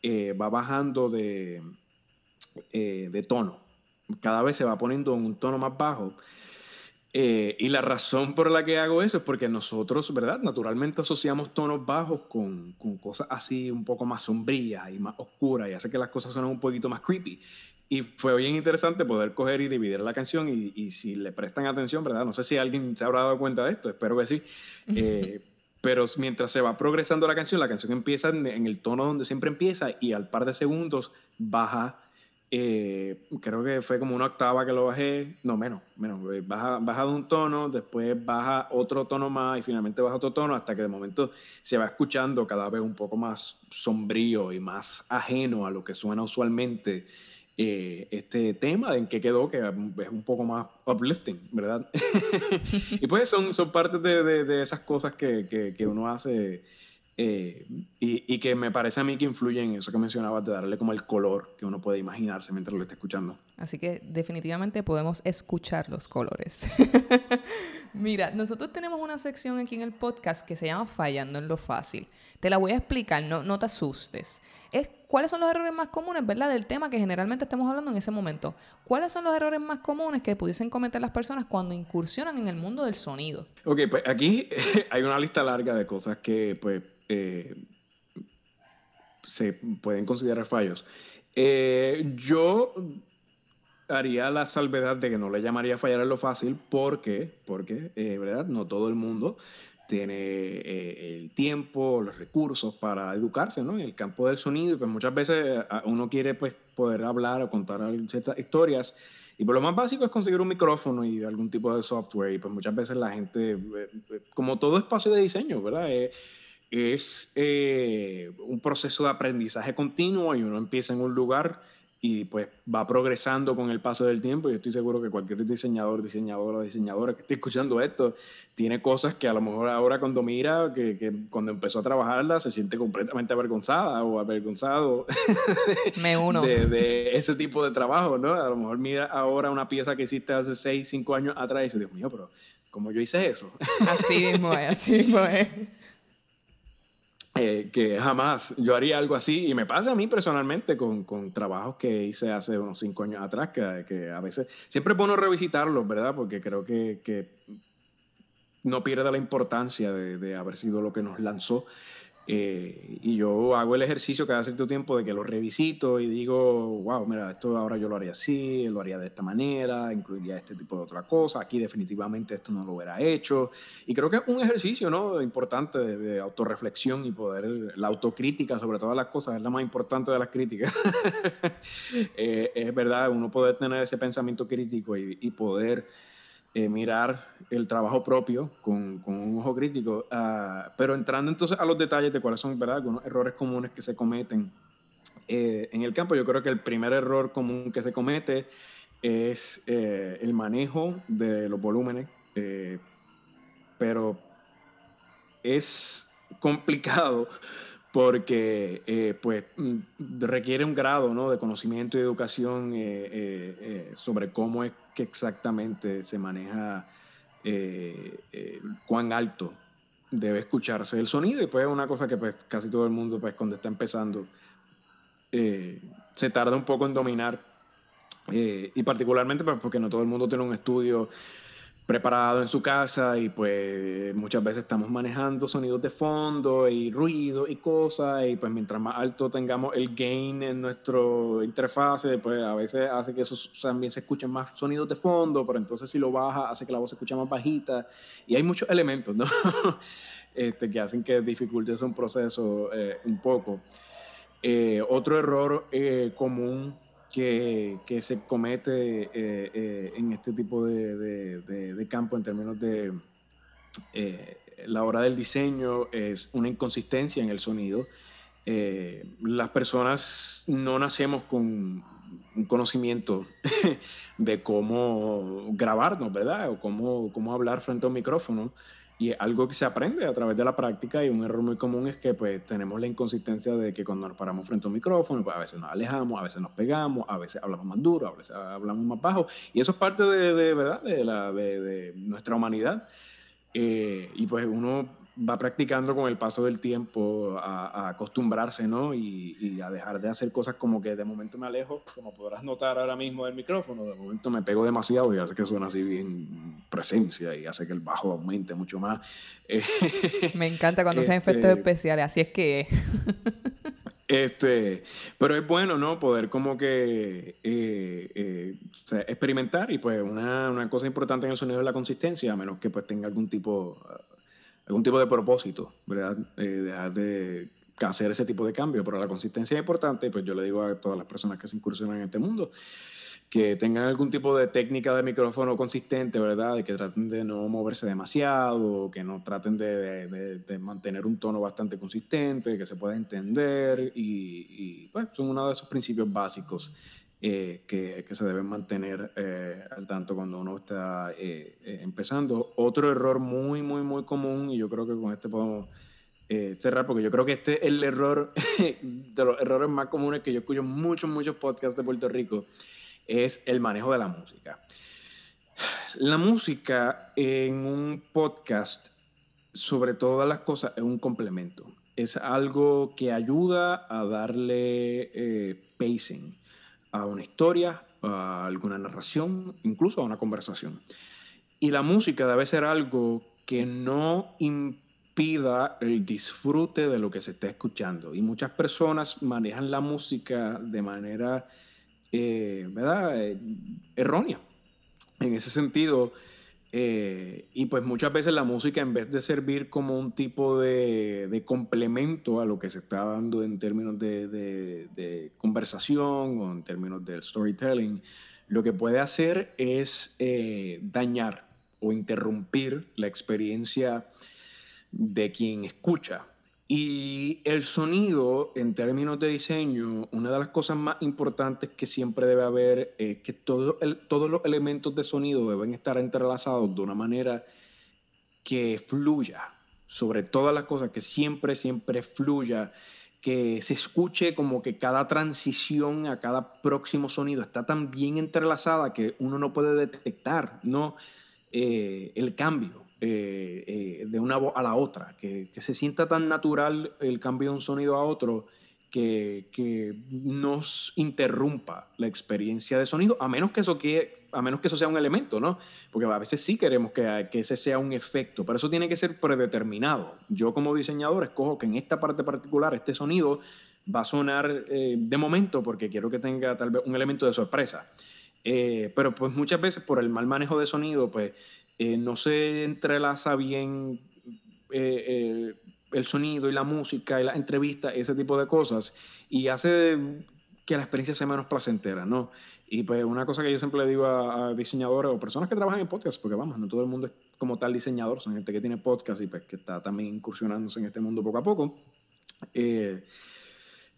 va bajando de, de tono. Cada vez se va poniendo en un tono más bajo eh, y la razón por la que hago eso es porque nosotros, ¿verdad? Naturalmente asociamos tonos bajos con, con, cosas así un poco más sombrías y más oscuras y hace que las cosas suenen un poquito más creepy. Y fue bien interesante poder coger y dividir la canción y, y si le prestan atención, ¿verdad? No sé si alguien se habrá dado cuenta de esto, espero que sí. Eh, pero mientras se va progresando la canción, la canción empieza en, en el tono donde siempre empieza y al par de segundos baja eh, creo que fue como una octava que lo bajé, no menos, menos, eh, baja, baja de un tono, después baja otro tono más y finalmente baja otro tono hasta que de momento se va escuchando cada vez un poco más sombrío y más ajeno a lo que suena usualmente eh, este tema en que quedó, que es un poco más uplifting, ¿verdad? y pues son, son partes de, de, de esas cosas que, que, que uno hace eh, y, que me parece a mí que influye en eso que mencionabas de darle como el color que uno puede imaginarse mientras lo está escuchando. Así que definitivamente podemos escuchar los colores. Mira, nosotros tenemos una sección aquí en el podcast que se llama Fallando en lo fácil. Te la voy a explicar, no, no te asustes. Es cuáles son los errores más comunes, ¿verdad? Del tema que generalmente estamos hablando en ese momento. ¿Cuáles son los errores más comunes que pudiesen cometer las personas cuando incursionan en el mundo del sonido? Ok, pues aquí hay una lista larga de cosas que, pues, eh, se pueden considerar fallos. Eh, yo haría la salvedad de que no le llamaría fallar en lo fácil porque, porque eh, ¿verdad? no todo el mundo tiene el tiempo, los recursos para educarse ¿no? en el campo del sonido. Pues muchas veces uno quiere pues, poder hablar o contar ciertas historias. Y pues, lo más básico es conseguir un micrófono y algún tipo de software. Y pues muchas veces la gente, como todo espacio de diseño, ¿verdad? es eh, un proceso de aprendizaje continuo y uno empieza en un lugar y pues va progresando con el paso del tiempo. Y estoy seguro que cualquier diseñador, diseñadora, diseñadora que esté escuchando esto, tiene cosas que a lo mejor ahora cuando mira, que, que cuando empezó a trabajarla, se siente completamente avergonzada o avergonzado Me uno. De, de, ese tipo de trabajo, ¿no? A lo mejor mira ahora una pieza que hiciste hace 6, 5 años atrás y dice, Dios mío, pero ¿cómo yo hice eso? Así mismo es, así mismo es. Eh, que jamás yo haría algo así y me pasa a mí personalmente con, con trabajos que hice hace unos cinco años atrás que, que, a veces siempre es bueno revisitarlos, ¿verdad? Porque creo que, que no pierde la importancia de, de, haber sido lo que nos lanzó eh, y yo hago el ejercicio cada cierto tiempo de que lo revisito y digo, wow, mira, esto ahora yo lo haría así, lo haría de esta manera, incluiría este tipo de otra cosa, aquí definitivamente esto no lo hubiera hecho. Y creo que es un ejercicio ¿no? importante de, de autorreflexión y poder, la autocrítica sobre todas las cosas es la más importante de las críticas. eh, es verdad, uno poder tener ese pensamiento crítico y, y poder eh, mirar el trabajo propio con, con un ojo crítico, uh, pero entrando entonces a los detalles de cuáles son ¿verdad? algunos errores comunes que se cometen eh, en el campo, yo creo que el primer error común que se comete es eh, el manejo de los volúmenes, eh, pero es complicado porque eh, pues, mm, requiere un grado ¿no? de conocimiento y educación eh, eh, sobre cómo es que exactamente se maneja cuán alto debe escucharse el sonido y pues es una cosa que pues, casi todo el mundo pues, cuando está empezando se tarda un poco en dominar y particularmente pues, porque no todo el mundo tiene un estudio preparado en su casa y pues muchas veces estamos manejando sonidos de fondo y ruido y cosas y pues mientras más alto tengamos el gain en nuestra interfase pues a veces hace que eso también se escuchen más sonidos de fondo pero entonces si lo baja hace que la voz se escuche más bajita y hay muchos elementos ¿no? este, que hacen que dificulte ese proceso eh, un poco eh, otro error eh, común que, se comete eh, eh, en este tipo de, de, campo en términos de eh, la hora del diseño es una inconsistencia en el sonido. Eh, las personas no nacemos con un conocimiento de cómo grabarnos, ¿verdad? O cómo, cómo hablar frente a un micrófono y algo que se aprende a través de la práctica y un error muy común es que pues tenemos la inconsistencia de que cuando nos paramos frente a un micrófono, pues a veces nos alejamos, a veces nos pegamos, a veces hablamos más duro, a veces hablamos más bajo. Y eso es parte de, de verdad de, la, de, de nuestra humanidad. Eh, y pues uno va practicando con el paso del tiempo a, a acostumbrarse, ¿no? Y, y, a dejar de hacer cosas como que de momento me alejo, como podrás notar ahora mismo del micrófono, de momento me pego demasiado y hace que suene así bien presencia y hace que el bajo aumente mucho más. Me encanta cuando este, sean efectos especiales, así es que... Este, pero es bueno, ¿no? Poder como que eh, eh, o sea, experimentar y pues una, una, cosa importante en el sonido es la consistencia, a menos que pues tenga algún tipo algún tipo de propósito, ¿verdad? Eh, dejar de hacer ese tipo de cambio, pero la consistencia es importante, pues yo le digo a todas las personas que se incursionan en este mundo que tengan algún tipo de técnica de micrófono consistente, ¿verdad? De que traten de no moverse demasiado, que no traten de, mantener un tono bastante consistente, que se pueda entender y, y pues son uno de esos principios básicos eh, que, se deben mantener eh, al tanto cuando uno está eh, eh, empezando. Otro error muy, muy, muy común, y yo creo que con este podemos cerrar, porque yo creo que este es el error de los errores más comunes que yo escucho en muchos, muchos podcasts de Puerto Rico, es el manejo de la música. La música en un podcast, sobre todas las cosas, es un complemento. Es algo que ayuda a darle pacing a una historia, a alguna narración, incluso a una conversación. Y la música debe ser algo que no impida el disfrute de lo que se está escuchando. Y muchas personas manejan la música de manera, eh, ¿verdad?, eh, errónea. En ese sentido, eh, y pues muchas veces la música, en vez de servir como un tipo de, complemento a lo que se está dando en términos de, conversación o en términos del storytelling, lo que puede hacer es eh, dañar o interrumpir la experiencia de quien escucha. Y el sonido, en términos de diseño, una de las cosas más importantes que siempre debe haber es que todos los elementos de sonido deben estar entrelazados de una manera que fluya, sobre todas las cosas, que siempre, siempre fluya, que se escuche como que cada transición a cada próximo sonido está tan bien entrelazada que uno no puede detectar ¿no? Eh, el cambio de una voz a la otra, que, que, se sienta tan natural el cambio de un sonido a otro que, que, nos interrumpa la experiencia de sonido, a menos que eso, que, a menos que eso sea un elemento, ¿no? Porque a veces sí queremos que, que ese sea un efecto, pero eso tiene que ser predeterminado. Yo como diseñador escojo que en esta parte particular este sonido va a sonar eh, de momento porque quiero que tenga tal vez un elemento de sorpresa. Eh, pero pues muchas veces por el mal manejo de sonido, pues eh, no se entrelaza bien el sonido y la música y la entrevista, ese tipo de cosas, y hace que la experiencia sea menos placentera, ¿no? Y pues una cosa que yo siempre digo a, diseñadores o personas que trabajan en podcast, porque vamos, no todo el mundo es como tal diseñador, son gente que tiene podcast y pues que está también incursionándose en este mundo poco a poco. Eh,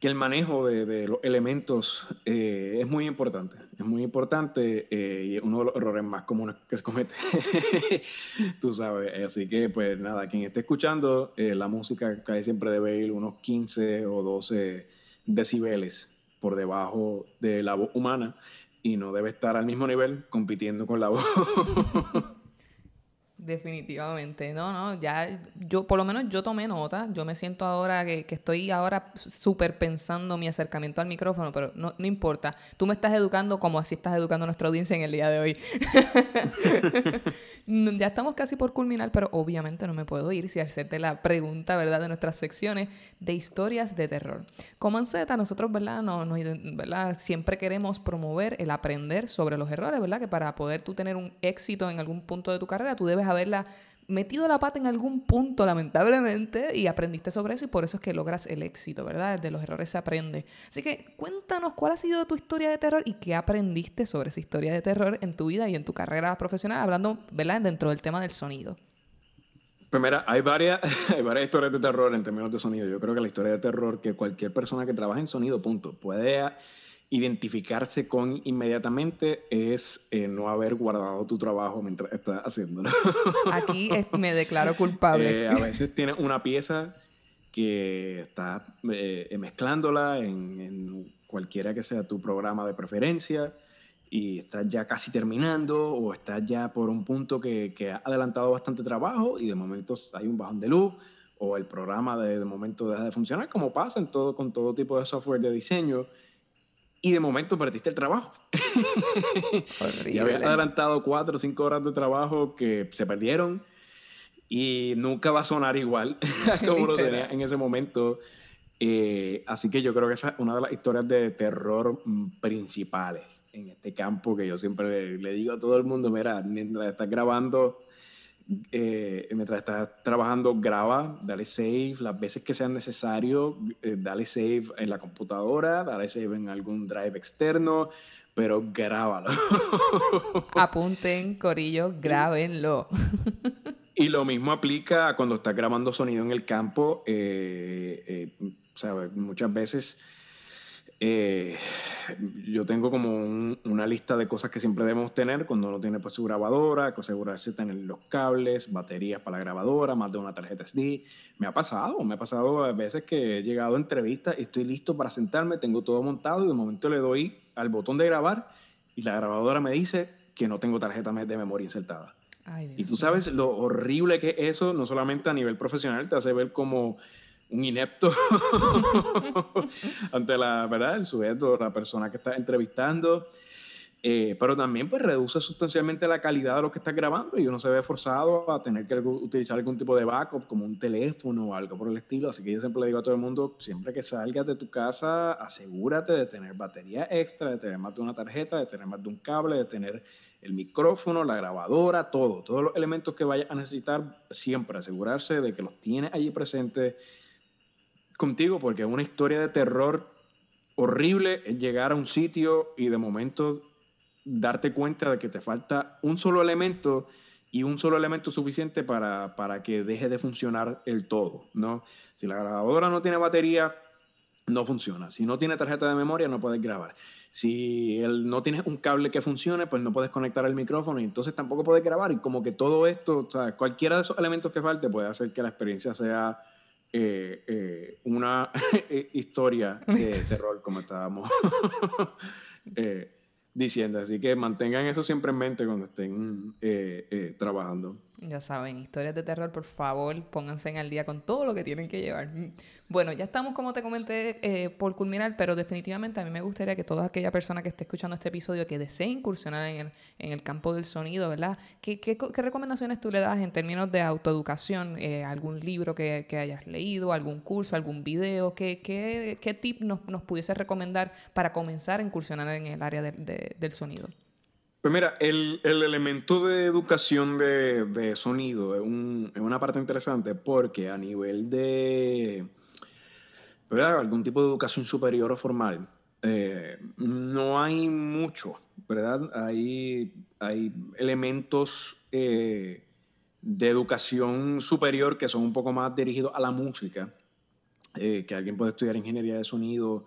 que el manejo de, los elementos eh, es muy importante. Es muy importante eh, y uno de los errores más comunes que se comete. Tú sabes. Así que, pues nada, quien esté escuchando, eh, la música cae siempre debe ir unos 15 o 12 decibeles por debajo de la voz humana y no debe estar al mismo nivel compitiendo con la voz. Definitivamente, no, no, ya yo, por lo menos yo tomé nota, yo me siento ahora que, que estoy ahora súper pensando mi acercamiento al micrófono, pero no, no, importa, tú me estás educando como así estás educando a nuestra audiencia en el día de hoy. ya estamos casi por culminar, pero obviamente no me puedo ir sin hacerte la pregunta, ¿verdad?, de nuestras secciones de historias de terror. Como en nosotros, ¿verdad?, no, no, ¿verdad? siempre queremos promover el aprender sobre los errores, ¿verdad?, que para poder tú tener un éxito en algún punto de tu carrera, tú debes haberla metido la pata en algún punto, lamentablemente, y aprendiste sobre eso y por eso es que logras el éxito, ¿verdad? De los errores se aprende. Así que cuéntanos cuál ha sido tu historia de terror y qué aprendiste sobre esa historia de terror en tu vida y en tu carrera profesional, hablando, ¿verdad? Dentro del tema del sonido. Pues mira, hay varias, hay varias historias de terror en términos de sonido. Yo creo que la historia de terror que cualquier persona que trabaja en sonido, punto, puede identificarse con inmediatamente es eh, no haber guardado tu trabajo mientras estás haciéndolo. Aquí me declaro culpable. Eh, a veces tienes una pieza que estás eh, mezclándola en, cualquiera que sea tu programa de preferencia y estás ya casi terminando o estás ya por un punto que, que ha adelantado bastante trabajo y de momento hay un bajón de luz o el programa de, de momento deja de funcionar, como pasa en todo, con todo tipo de software de diseño y de momento perdiste el trabajo. y habías adelantado cuatro o cinco horas de trabajo que se perdieron y nunca va a sonar igual como lo tenía en ese momento. Eh, así que yo creo que esa es una de las historias de terror principales en este campo que yo siempre le digo a todo el mundo, mira, mientras estás grabando eh, mientras estás trabajando, graba, dale save las veces que sea necesario, eh, dale save en la computadora, dale save en algún drive externo, pero grábalo. Apunten, Corillo, grábenlo. y lo mismo aplica a cuando estás grabando sonido en el campo. Eh, muchas veces eh, yo tengo como una lista de cosas que siempre debemos tener cuando uno tiene pues, su grabadora, que asegurarse de tener los cables, baterías para la grabadora, más de una tarjeta SD. Me ha pasado, me ha pasado a veces que he llegado a entrevistas y estoy listo para sentarme, tengo todo montado y de momento le doy al botón de grabar y la grabadora me dice que no tengo tarjeta de memoria insertada. y tú sabes lo horrible que es eso, no solamente a nivel profesional, te hace ver como un inepto ante la verdad el sujeto la persona que está entrevistando. Eh, pero también pues reduce sustancialmente la calidad de lo que estás grabando y uno se ve forzado a tener que utilizar algún tipo de backup como un teléfono o algo por el estilo. Así que yo siempre le digo a todo el mundo siempre que salgas de tu casa asegúrate de tener batería extra de tener más de una tarjeta de tener más de un cable de tener el micrófono, la grabadora, todo, todos los elementos que vayas a necesitar, siempre asegurarse de que los tienes allí presentes contigo porque es una historia de terror horrible llegar a un sitio y de momento darte cuenta de que te falta un solo elemento y un solo elemento suficiente para, para que deje de funcionar el todo, ¿no? Si la grabadora no tiene batería, no funciona. Si no tiene tarjeta de memoria, no puedes grabar. Si el, no tienes un cable que funcione, pues no puedes conectar el micrófono y entonces tampoco puedes grabar. Y como que todo esto, o cualquiera de esos elementos que falte puede hacer que la experiencia sea eh, eh, una eh, historia de terror, como estábamos diciendo. Así que mantengan eso siempre en mente cuando estén trabajando. Ya saben, historias de terror, por favor, pónganse en al día con todo lo que tienen que llevar. Bueno, ya estamos, como te comenté, eh, por culminar, pero definitivamente a mí me gustaría que toda aquella persona que esté escuchando este episodio que desee incursionar en el, en el campo del sonido, ¿verdad? ¿Qué, qué, recomendaciones tú le das en términos de autoeducación? Eh, ¿Algún libro que, que, hayas leído, algún curso, algún video? ¿Qué, qué, qué tip nos, nos pudiese recomendar para comenzar a incursionar en el área de, del sonido? Pues mira, el, el elemento de educación de, de sonido es, un, es, una parte interesante porque a nivel de ¿verdad? algún tipo de educación superior o formal, eh, no hay mucho, ¿verdad? Hay, hay elementos eh, de educación superior que son un poco más dirigidos a la música, eh, que alguien puede estudiar ingeniería de sonido,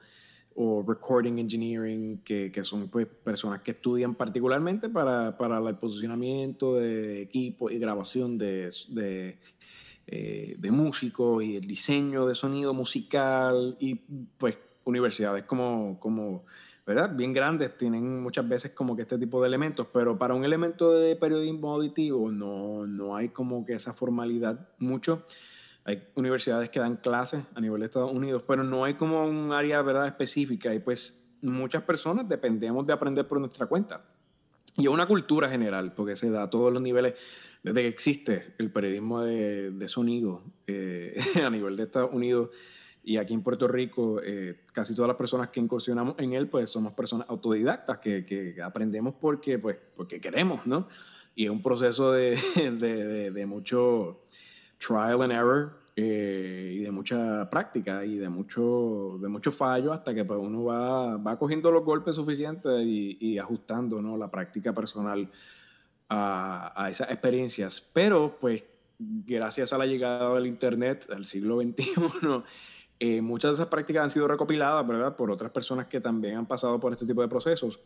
o recording engineering, que, que, son pues, personas que estudian particularmente para, para el posicionamiento de equipo y grabación de, de, eh, de músicos y el diseño de sonido musical y pues universidades como, como, ¿verdad? Bien grandes tienen muchas veces como que este tipo de elementos, pero para un elemento de periodismo auditivo no, no hay como que esa formalidad mucho. Hay universidades que dan clases a nivel de Estados Unidos, pero no hay como un área ¿verdad? específica y pues muchas personas dependemos de aprender por nuestra cuenta. Y es una cultura general, porque se da a todos los niveles, desde que existe el periodismo de, sonido eh, a nivel de Estados Unidos y aquí en Puerto Rico, eh, casi todas las personas que incursionamos en él, pues somos personas autodidactas que, aprendemos porque, pues, porque queremos, ¿no? Y es un proceso de, de mucho trial and error eh, y de mucha práctica y de mucho, de mucho fallo hasta que pues, uno va, va cogiendo los golpes suficientes y, ajustando ¿no? la práctica personal a, a, esas experiencias. Pero pues gracias a la llegada del Internet al siglo XXI, eh, muchas de esas prácticas han sido recopiladas ¿verdad? por otras personas que también han pasado por este tipo de procesos.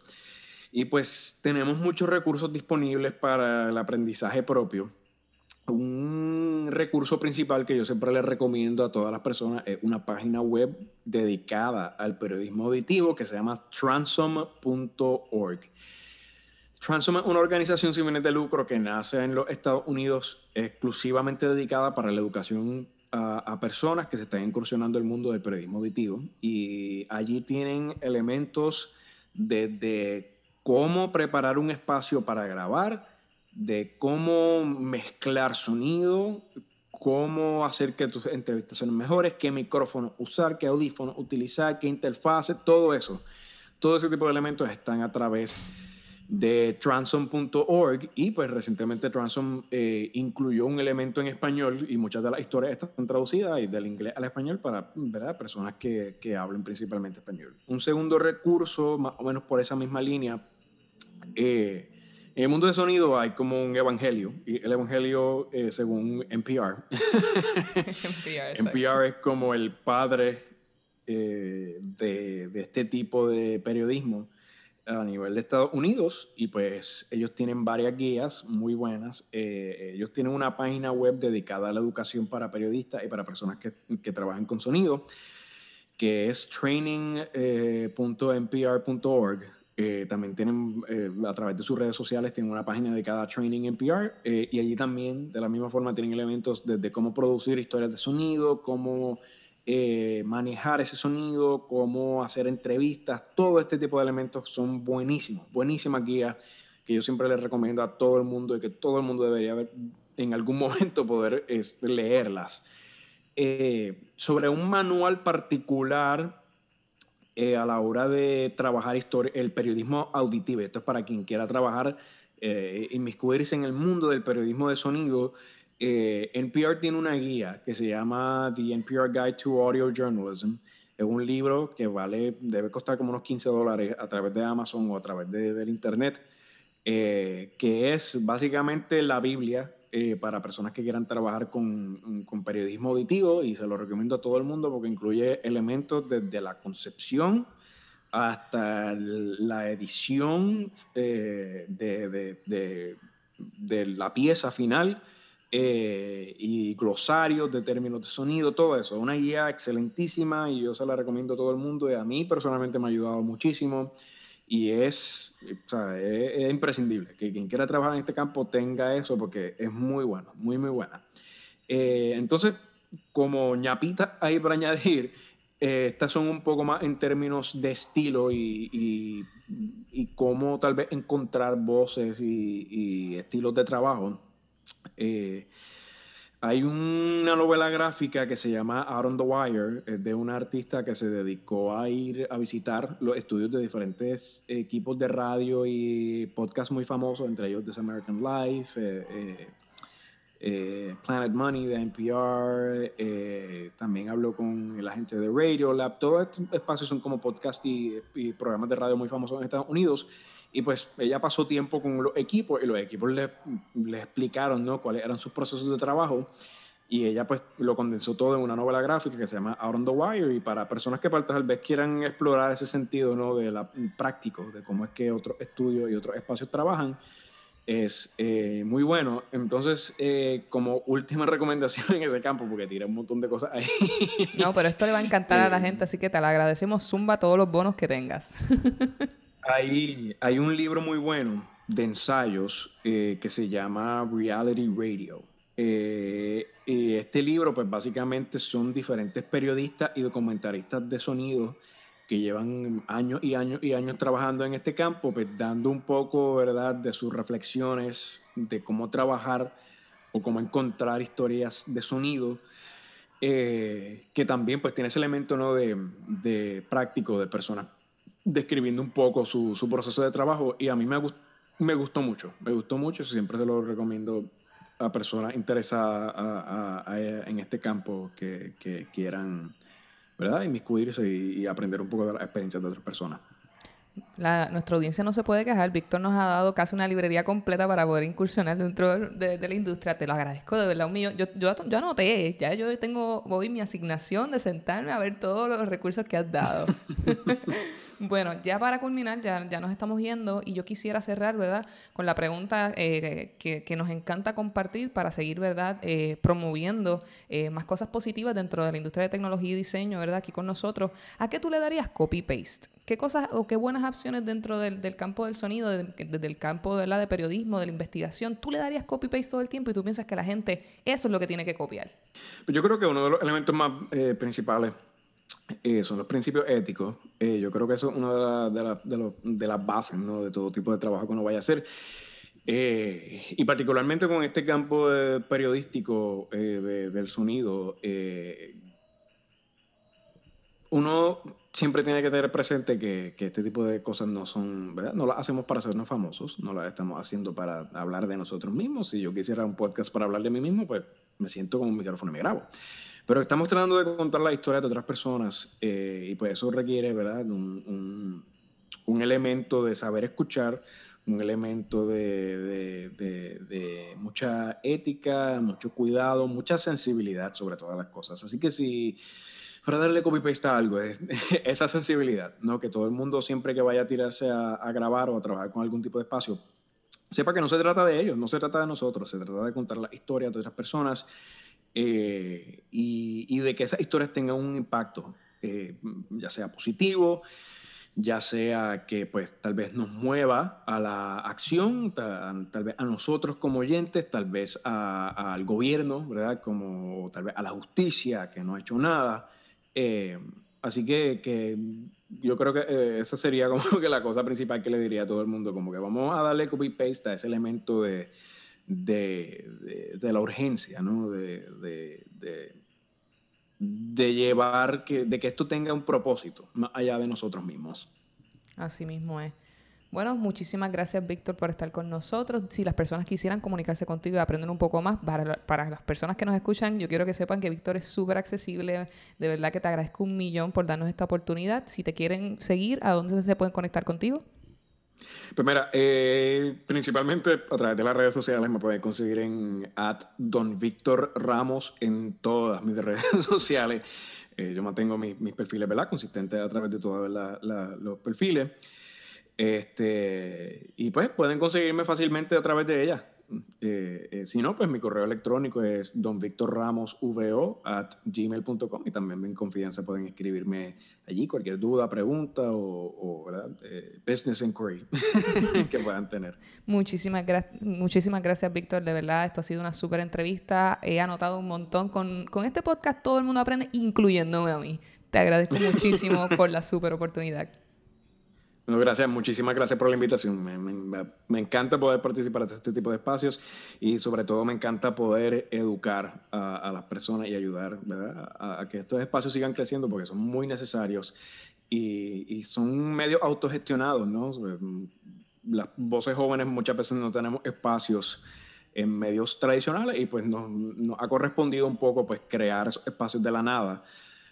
Y pues tenemos muchos recursos disponibles para el aprendizaje propio un recurso principal que yo siempre le recomiendo a todas las personas es una página web dedicada al periodismo auditivo que se llama transom.org. Transom es una organización sin fines de lucro que nace en los Estados Unidos exclusivamente dedicada para la educación a, personas que se están incursionando el mundo del periodismo auditivo y allí tienen elementos desde cómo preparar un espacio para grabar, de cómo mezclar sonido, cómo hacer que tus entrevistas sean mejores, qué micrófono usar, qué audífono utilizar, qué interfase, todo eso. Todo ese tipo de elementos están a través de transom.org y pues recientemente Transom eh, incluyó un elemento en español y muchas de las historias están traducidas y del inglés al español para personas que, que hablen principalmente español. Un segundo recurso, más o menos por esa misma línea, eh, en el mundo de sonido hay como un evangelio, y el evangelio, eh, según NPR, NPR, NPR, es como el padre eh, de, de, este tipo de periodismo a nivel de Estados Unidos, y pues ellos tienen varias guías muy buenas. Eh, ellos tienen una página web dedicada a la educación para periodistas y para personas que, que trabajan con sonido, que es training.npr.org eh, también tienen, eh, a través de sus redes sociales, tienen una página dedicada a Training NPR eh, y allí también, de la misma forma, tienen elementos desde cómo producir historias de sonido, cómo manejar ese sonido, cómo hacer entrevistas, todo este tipo de elementos son buenísimos, buenísimas guías que yo siempre les recomiendo a todo el mundo y que todo el mundo debería ver, en algún momento poder este, leerlas. sobre un manual particular eh, a la hora de trabajar el periodismo auditivo. Esto es para quien quiera trabajar, eh, inmiscuirse en el mundo del periodismo de sonido. Eh, NPR tiene una guía que se llama The NPR Guide to Audio Journalism. Es un libro que vale, debe costar como unos 15 dólares a través de Amazon o a través de, del Internet, eh, que es básicamente la Biblia eh, para personas que quieran trabajar con, con, periodismo auditivo y se lo recomiendo a todo el mundo porque incluye elementos desde la concepción hasta la edición eh, de, de, de, de, la pieza final eh, y glosarios de términos de sonido, todo eso. Una guía excelentísima y yo se la recomiendo a todo el mundo y a mí personalmente me ha ayudado muchísimo. Y es, o sea, es, imprescindible que quien quiera trabajar en este campo tenga eso porque es muy bueno, muy, muy buena. Eh, entonces, como ñapita ahí para añadir, eh, estas son un poco más en términos de estilo y, y, cómo tal vez encontrar voces y, estilos de trabajo. Eh, hay una novela gráfica que se llama Out on the Wire, de una artista que se dedicó a ir a visitar los estudios de diferentes equipos de radio y podcasts muy famosos, entre ellos This American Life, eh, eh, Planet Money de NPR, eh, también hablo con la gente de Radio Lab, todos estos espacios son como podcast y, programas de radio muy famosos en Estados Unidos. Y pues ella pasó tiempo con los equipos y los equipos le, le explicaron ¿no? cuáles eran sus procesos de trabajo y ella pues lo condensó todo en una novela gráfica que se llama Out on the Wire y para personas que tal vez quieran explorar ese sentido ¿no? de la práctico, de cómo es que otros estudios y otros espacios trabajan, es eh, muy bueno. Entonces, eh, como última recomendación en ese campo, porque tiré un montón de cosas ahí. No, pero esto le va a encantar a la eh, gente, así que te lo agradecemos. Zumba todos los bonos que tengas. hay, un libro muy bueno de ensayos que se llama Reality Radio. y este libro, pues básicamente son diferentes periodistas y documentaristas de sonido que llevan años y años y años trabajando en este campo, pues dando un poco, ¿verdad?, de sus reflexiones de cómo trabajar o cómo encontrar historias de sonido, eh, que también pues tiene ese elemento, ¿no?, de, de práctico, de personas describiendo un poco su, su, proceso de trabajo y a mí me, me gustó mucho, me gustó mucho, siempre se lo recomiendo a personas interesadas en este campo que, que quieran ¿verdad? Inmiscuirse y, y aprender un poco de las experiencias de otras personas. La, nuestra audiencia no se puede quejar. Víctor nos ha dado casi una librería completa para poder incursionar dentro de, la industria. Te lo agradezco de verdad, mío. Yo, yo, yo anoté, ya yo tengo hoy mi asignación de sentarme a ver todos los recursos que has dado. Bueno, ya para culminar, ya, ya nos estamos yendo y yo quisiera cerrar, ¿verdad? Con la pregunta eh, que, que, nos encanta compartir para seguir, ¿verdad? Eh, promoviendo eh, más cosas positivas dentro de la industria de tecnología y diseño, ¿verdad? Aquí con nosotros. ¿A qué tú le darías copy-paste? ¿Qué cosas o qué buenas opciones dentro del, del campo del sonido, desde el campo de, la de periodismo, de la investigación, tú le darías copy-paste todo el tiempo y tú piensas que la gente eso es lo que tiene que copiar? Yo creo que uno de los elementos más principales eh, son los principios éticos. Eh, yo creo que eso es una de, las bases ¿no? de todo tipo de trabajo que uno vaya a hacer. Eh, y particularmente con este campo periodístico del sonido, uno siempre tiene que tener presente que, que, este tipo de cosas no son, ¿verdad? No las hacemos para hacernos famosos, no las estamos haciendo para hablar de nosotros mismos. Si yo quisiera un podcast para hablar de mí mismo, pues me siento con un micrófono y me grabo. Pero estamos tratando de contar la historia de otras personas eh, y pues eso requiere, ¿verdad? Un, un, elemento de saber escuchar, un elemento de, de, mucha ética, mucho cuidado, mucha sensibilidad sobre todas las cosas. Así que si, para darle copy-paste a algo, es esa sensibilidad, ¿no? Que todo el mundo siempre que vaya a tirarse a grabar o a trabajar con algún tipo de espacio, sepa que no se trata de ellos, no se trata de nosotros, se trata de contar la historia de otras personas eh, y, de que esas historias tengan un impacto, eh, ya sea positivo, ya sea que pues tal vez nos mueva a la acción, tal, vez a nosotros como oyentes, tal vez al gobierno, ¿verdad? Como tal vez a la justicia que no ha hecho nada. Eh, así que, que, yo creo que esa sería como que la cosa principal que le diría a todo el mundo, como que vamos a darle copy-paste a ese elemento de de, de, la urgencia, ¿no? De, de, llevar, que, de que esto tenga un propósito, más allá de nosotros mismos. Así mismo es. Bueno, muchísimas gracias Víctor por estar con nosotros. Si las personas quisieran comunicarse contigo y aprender un poco más, para, para las personas que nos escuchan, yo quiero que sepan que Víctor es súper accesible. De verdad que te agradezco un millón por darnos esta oportunidad. Si te quieren seguir, ¿a dónde se pueden conectar contigo? Pues eh, principalmente a través de las redes sociales me pueden conseguir en at Don Víctor Ramos en todas mis redes sociales. Eh, yo mantengo mis, perfiles, ¿verdad? Consistentes a través de todos los perfiles. Este, y pues pueden conseguirme fácilmente a través de ellas. Eh, eh, si no, pues mi correo electrónico es donvictorramosvo at gmail.com y también en confianza pueden escribirme allí cualquier duda, pregunta o, ¿verdad? Eh, business inquiry que puedan tener. Muchísimas, muchísimas gracias, Víctor. De verdad, esto ha sido una súper entrevista. He anotado un montón. Con, con este podcast todo el mundo aprende, incluyéndome a mí. Te agradezco muchísimo por la súper oportunidad. Bueno, gracias, muchísimas gracias por la invitación. Me, encanta poder participar en este tipo de espacios y sobre todo me encanta poder educar a, las personas y ayudar a, a, que estos espacios sigan creciendo porque son muy necesarios y, son medios autogestionados, ¿no? Las voces jóvenes muchas veces no tenemos espacios en medios tradicionales y pues nos, nos ha correspondido un poco pues crear espacios de la nada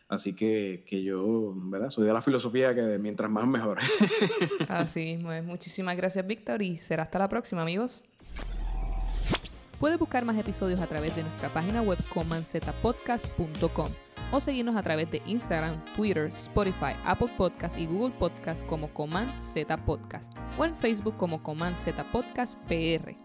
Así que, que, yo, ¿verdad? Soy de la filosofía que mientras más mejor. Así mismo Muchísimas gracias, Víctor, y será hasta la próxima, amigos. Puedes buscar más episodios a través de nuestra página web comanzetapodcast.com o seguirnos a través de Instagram, Twitter, Spotify, Apple Podcast y Google Podcast como Coman Z Podcast o en Facebook como Coman Z Podcast PR.